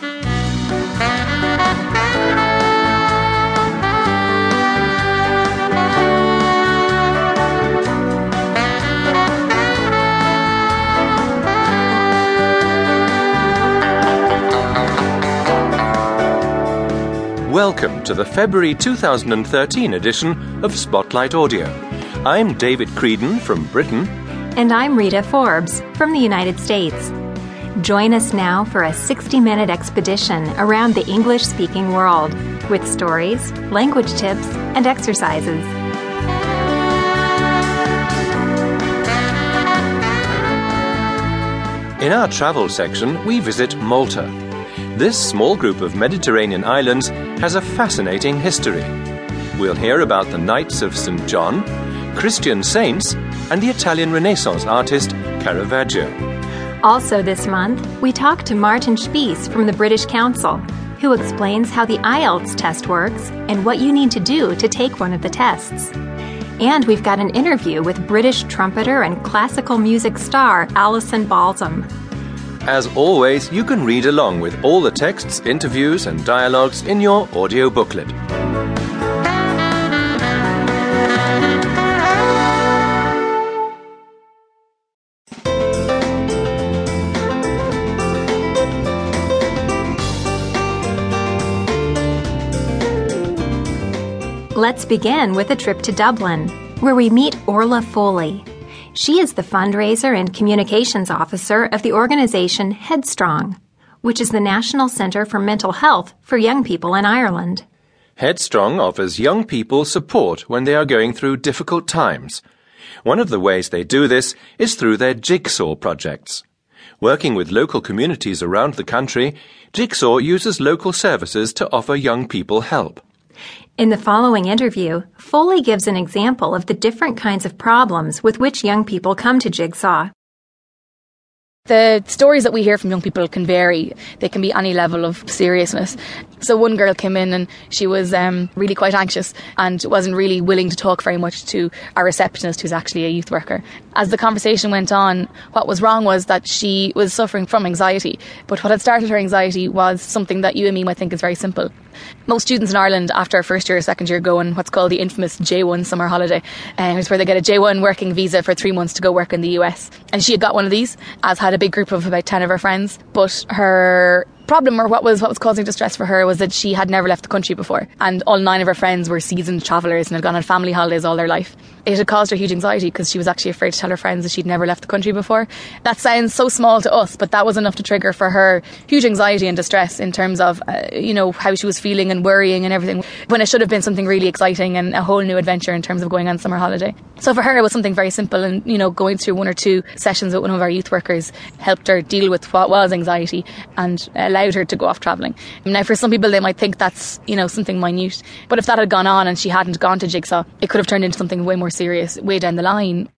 Welcome to the February 2013 edition of Spotlight Audio. I'm David Creedon from Britain. And I'm Rita Forbes from the United States. Join us now for a 60 minute expedition around the English speaking world with stories, language tips, and exercises. In our travel section, we visit Malta. This small group of Mediterranean islands has a fascinating history. We'll hear about the Knights of St. John, Christian saints, and the Italian Renaissance artist Caravaggio. Also, this month, we talk to Martin Spies from the British Council, who explains how the IELTS test works and what you need to do to take one of the tests. And we've got an interview with British trumpeter and classical music star Alison Balsom. As always, you can read along with all the texts, interviews, and dialogues in your audio booklet. Let's begin with a trip to Dublin, where we meet Orla Foley. She is the fundraiser and communications officer of the organization Headstrong, which is the National Centre for Mental Health for young people in Ireland. Headstrong offers young people support when they are going through difficult times. One of the ways they do this is through their Jigsaw projects. Working with local communities around the country, Jigsaw uses local services to offer young people help. In the following interview, Foley gives an example of the different kinds of problems with which young people come to Jigsaw. The stories that we hear from young people can vary. They can be any level of seriousness. So one girl came in and she was um, really quite anxious and wasn't really willing to talk very much to our receptionist, who's actually a youth worker. As the conversation went on, what was wrong was that she was suffering from anxiety. But what had started her anxiety was something that you and me might think is very simple. Most students in Ireland, after first year or second year, go on what's called the infamous J1 summer holiday. Uh, it's where they get a J1 working visa for three months to go work in the US. And she had got one of these, as had a big group of about 10 of her friends. But her problem or what was what was causing distress for her was that she had never left the country before and all nine of her friends were seasoned travellers and had gone on family holidays all their life. It had caused her huge anxiety because she was actually afraid to tell her friends that she'd never left the country before. That sounds so small to us, but that was enough to trigger for her huge anxiety and distress in terms of uh, you know how she was feeling and worrying and everything when it should have been something really exciting and a whole new adventure in terms of going on summer holiday. So for her it was something very simple and you know going through one or two sessions with one of our youth workers helped her deal with what was anxiety and allowed her to go off travelling. Now, for some people, they might think that's, you know, something minute. But if that had gone on and she hadn't gone to Jigsaw, it could have turned into something way more serious way down the line.